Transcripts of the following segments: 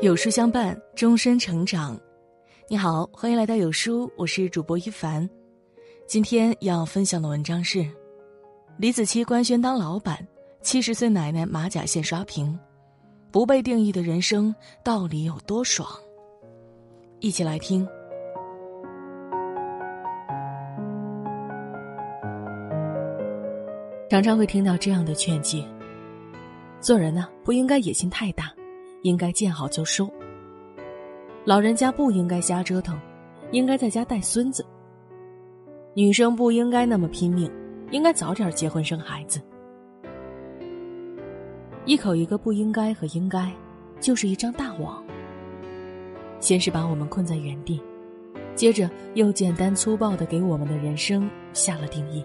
有书相伴，终身成长。你好，欢迎来到有书，我是主播一凡。今天要分享的文章是：李子柒官宣当老板，七十岁奶奶马甲线刷屏，不被定义的人生到底有多爽？一起来听。常常会听到这样的劝诫：做人呢，不应该野心太大。应该见好就收。老人家不应该瞎折腾，应该在家带孙子。女生不应该那么拼命，应该早点结婚生孩子。一口一个不应该和应该，就是一张大网。先是把我们困在原地，接着又简单粗暴的给我们的人生下了定义。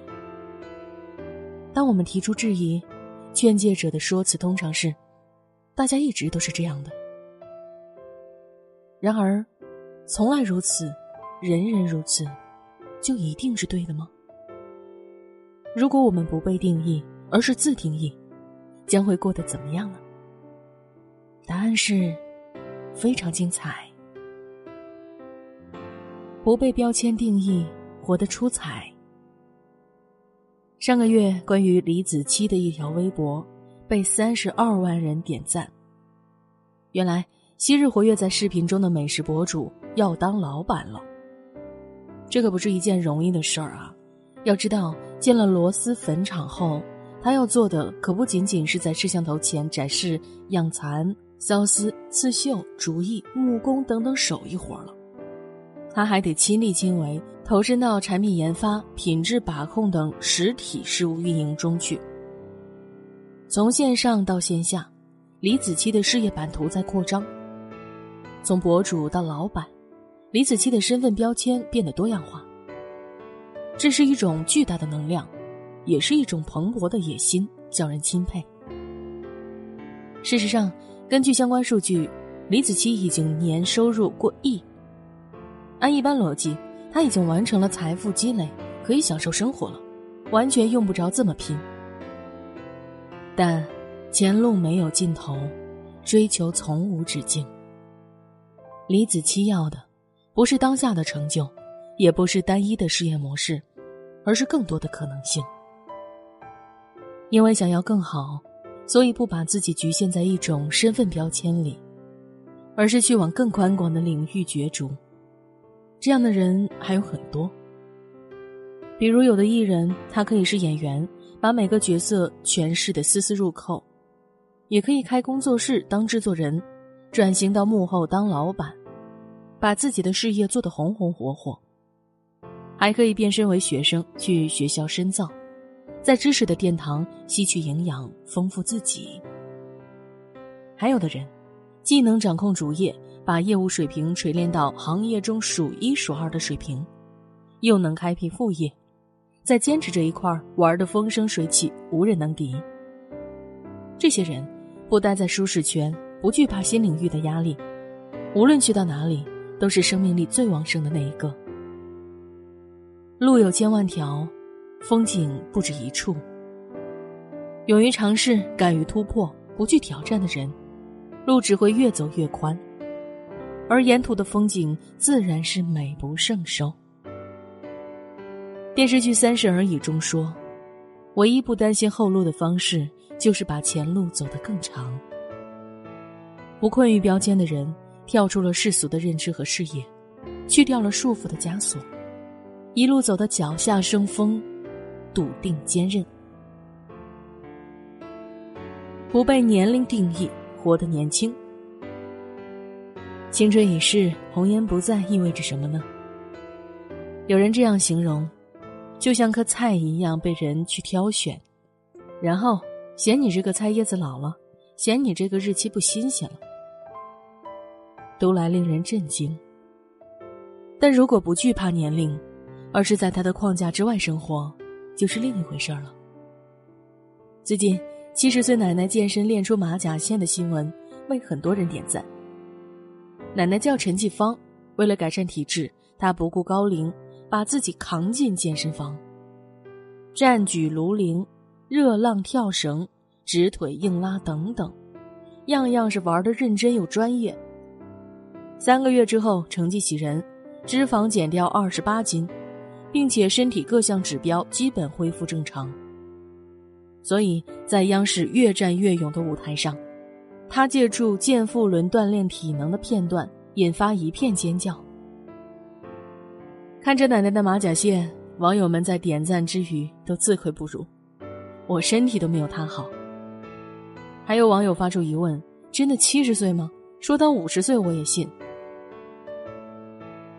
当我们提出质疑，劝诫者的说辞通常是。大家一直都是这样的。然而，从来如此，人人如此，就一定是对的吗？如果我们不被定义，而是自定义，将会过得怎么样呢？答案是，非常精彩。不被标签定义，活得出彩。上个月，关于李子柒的一条微博。被三十二万人点赞。原来昔日活跃在视频中的美食博主要当老板了。这可不是一件容易的事儿啊！要知道，建了螺蛳粉厂后，他要做的可不仅仅是在摄像头前展示养蚕、缫丝、刺绣、竹艺、木工等等手艺活了，他还得亲力亲为，投身到产品研发、品质把控等实体事务运营中去。从线上到线下，李子柒的事业版图在扩张。从博主到老板，李子柒的身份标签变得多样化。这是一种巨大的能量，也是一种蓬勃的野心，叫人钦佩。事实上，根据相关数据，李子柒已经年收入过亿。按一般逻辑，他已经完成了财富积累，可以享受生活了，完全用不着这么拼。但前路没有尽头，追求从无止境。李子柒要的，不是当下的成就，也不是单一的事业模式，而是更多的可能性。因为想要更好，所以不把自己局限在一种身份标签里，而是去往更宽广的领域角逐。这样的人还有很多，比如有的艺人，他可以是演员。把每个角色诠释的丝丝入扣，也可以开工作室当制作人，转型到幕后当老板，把自己的事业做得红红火火。还可以变身为学生去学校深造，在知识的殿堂吸取营养，丰富自己。还有的人，既能掌控主业，把业务水平锤炼到行业中数一数二的水平，又能开辟副业。在坚持这一块玩的风生水起，无人能敌。这些人不待在舒适圈，不惧怕新领域的压力，无论去到哪里，都是生命力最旺盛的那一个。路有千万条，风景不止一处。勇于尝试、敢于突破、不惧挑战的人，路只会越走越宽，而沿途的风景自然是美不胜收。电视剧《三十而已》中说：“唯一不担心后路的方式，就是把前路走得更长。不困于标签的人，跳出了世俗的认知和视野，去掉了束缚的枷锁，一路走到脚下生风，笃定坚韧。不被年龄定义，活得年轻。青春已逝，红颜不在，意味着什么呢？有人这样形容。”就像颗菜一样被人去挑选，然后嫌你这个菜叶子老了，嫌你这个日期不新鲜了，读来令人震惊。但如果不惧怕年龄，而是在他的框架之外生活，就是另一回事儿了。最近，七十岁奶奶健身练出马甲线的新闻为很多人点赞。奶奶叫陈继芳，为了改善体质，她不顾高龄。把自己扛进健身房，站举卢铃、热浪跳绳、直腿硬拉等等，样样是玩的认真又专业，三个月之后成绩喜人，脂肪减掉二十八斤，并且身体各项指标基本恢复正常。所以在央视越战越勇的舞台上，他借助健腹轮锻炼体能的片段，引发一片尖叫。看着奶奶的马甲线，网友们在点赞之余都自愧不如，我身体都没有他好。还有网友发出疑问：真的七十岁吗？说到五十岁我也信。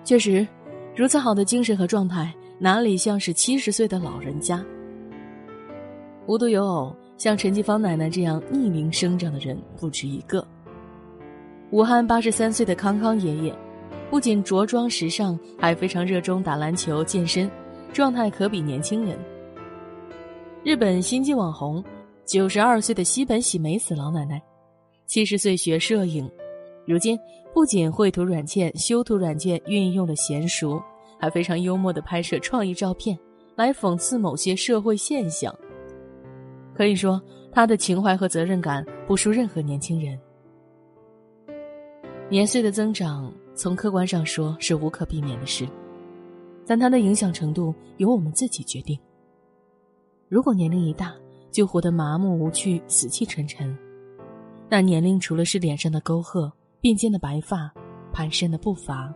确实，如此好的精神和状态，哪里像是七十岁的老人家？无独有偶，像陈继芳奶奶这样匿名生长的人不止一个。武汉八十三岁的康康爷爷，不仅着装时尚，还非常热衷打篮球、健身，状态可比年轻人。日本新晋网红，九十二岁的西本喜美子老奶奶，七十岁学摄影，如今不仅绘图软件、修图软件运用的娴熟，还非常幽默的拍摄创意照片，来讽刺某些社会现象。可以说，他的情怀和责任感不输任何年轻人。年岁的增长，从客观上说是无可避免的事，但它的影响程度由我们自己决定。如果年龄一大就活得麻木无趣、死气沉沉，那年龄除了是脸上的沟壑、鬓间的白发、蹒跚的步伐，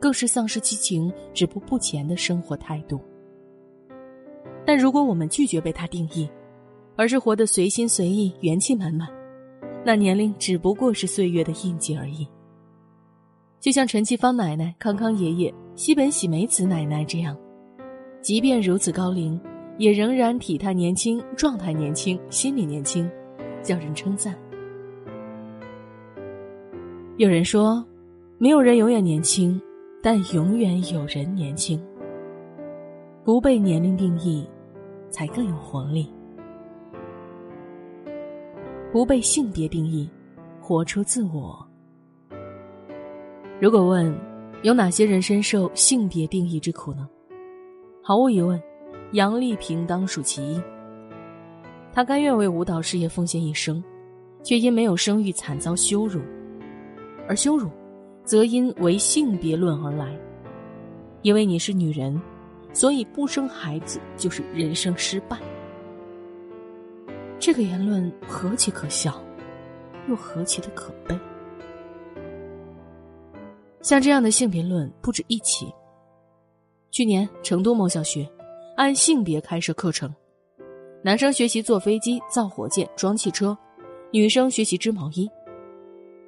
更是丧失激情、止步不前的生活态度。但如果我们拒绝被他定义，而是活得随心随意、元气满满，那年龄只不过是岁月的印记而已。就像陈其芳奶奶、康康爷爷、西本喜美子奶奶这样，即便如此高龄，也仍然体态年轻、状态年轻、心理年轻，叫人称赞。有人说，没有人永远年轻，但永远有人年轻。不被年龄定义，才更有活力。不被性别定义，活出自我。如果问有哪些人深受性别定义之苦呢？毫无疑问，杨丽萍当属其一。她甘愿为舞蹈事业奉献一生，却因没有生育惨遭羞辱，而羞辱，则因为性别论而来。因为你是女人，所以不生孩子就是人生失败。这个言论何其可笑，又何其的可悲！像这样的性别论不止一起。去年，成都某小学按性别开设课程，男生学习坐飞机、造火箭、装汽车，女生学习织毛衣。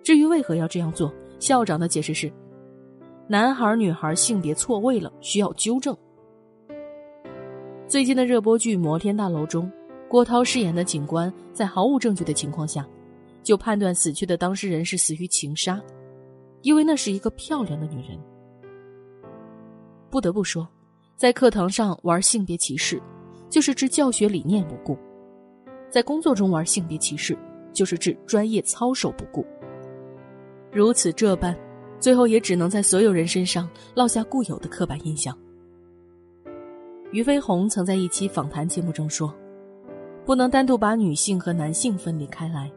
至于为何要这样做，校长的解释是：男孩女孩性别错位了，需要纠正。最近的热播剧《摩天大楼》中。郭涛饰演的警官在毫无证据的情况下，就判断死去的当事人是死于情杀，因为那是一个漂亮的女人。不得不说，在课堂上玩性别歧视，就是置教学理念不顾；在工作中玩性别歧视，就是置专业操守不顾。如此这般，最后也只能在所有人身上落下固有的刻板印象。俞飞鸿曾在一期访谈节目中说。不能单独把女性和男性分离开来，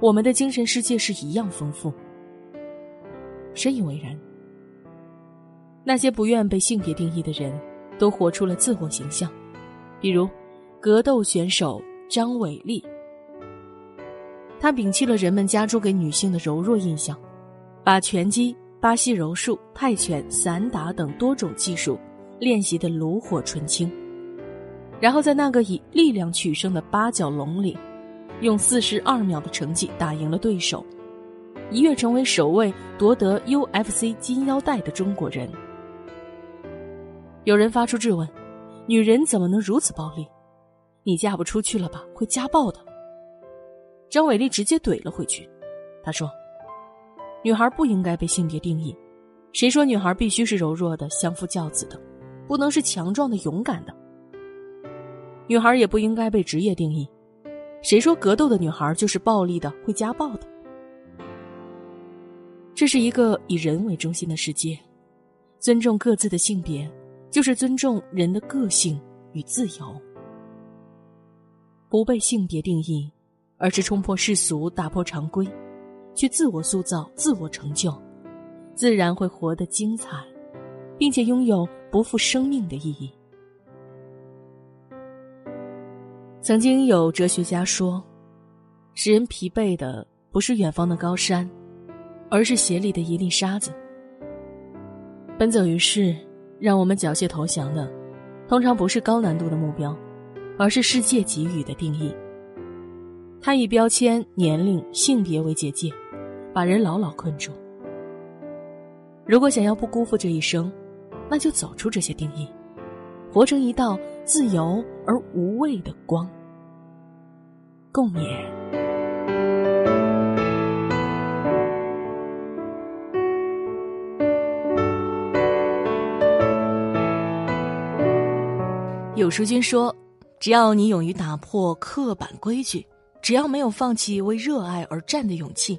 我们的精神世界是一样丰富。深以为然。那些不愿被性别定义的人，都活出了自我形象，比如格斗选手张伟丽，他摒弃了人们加诸给女性的柔弱印象，把拳击、巴西柔术、泰拳、散打等多种技术练习的炉火纯青。然后在那个以力量取胜的八角笼里，用四十二秒的成绩打赢了对手，一跃成为首位夺得 UFC 金腰带的中国人。有人发出质问：女人怎么能如此暴力？你嫁不出去了吧？会家暴的。张伟丽直接怼了回去，他说：“女孩不应该被性别定义，谁说女孩必须是柔弱的、相夫教子的，不能是强壮的、勇敢的？”女孩也不应该被职业定义，谁说格斗的女孩就是暴力的、会家暴的？这是一个以人为中心的世界，尊重各自的性别，就是尊重人的个性与自由。不被性别定义，而是冲破世俗、打破常规，去自我塑造、自我成就，自然会活得精彩，并且拥有不负生命的意义。曾经有哲学家说：“使人疲惫的不是远方的高山，而是鞋里的一粒沙子。”奔走于世，让我们缴械投降的，通常不是高难度的目标，而是世界给予的定义。它以标签、年龄、性别为结界，把人牢牢困住。如果想要不辜负这一生，那就走出这些定义，活成一道自由而无畏的光。共勉。有书君说：“只要你勇于打破刻板规矩，只要没有放弃为热爱而战的勇气，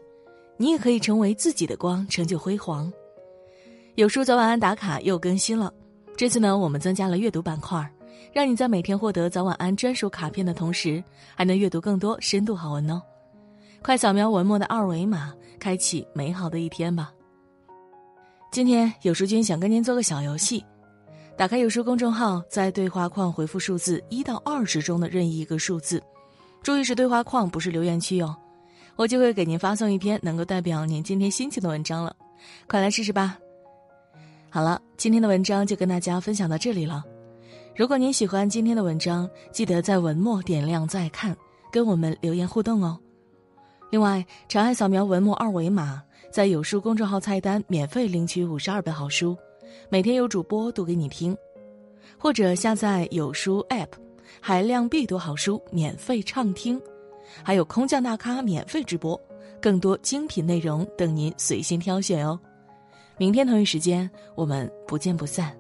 你也可以成为自己的光，成就辉煌。”有书早晚安打卡又更新了，这次呢，我们增加了阅读板块。让你在每天获得早晚安专属卡片的同时，还能阅读更多深度好文哦！快扫描文末的二维码，开启美好的一天吧。今天有书君想跟您做个小游戏，打开有书公众号，在对话框回复数字一到二十中的任意一个数字，注意是对话框，不是留言区哦。我就会给您发送一篇能够代表您今天心情的文章了，快来试试吧。好了，今天的文章就跟大家分享到这里了。如果您喜欢今天的文章，记得在文末点亮再看，跟我们留言互动哦。另外，长按扫描文末二维码，在有书公众号菜单免费领取五十二本好书，每天有主播读给你听，或者下载有书 App，海量必读好书免费畅听，还有空降大咖免费直播，更多精品内容等您随心挑选哦。明天同一时间，我们不见不散。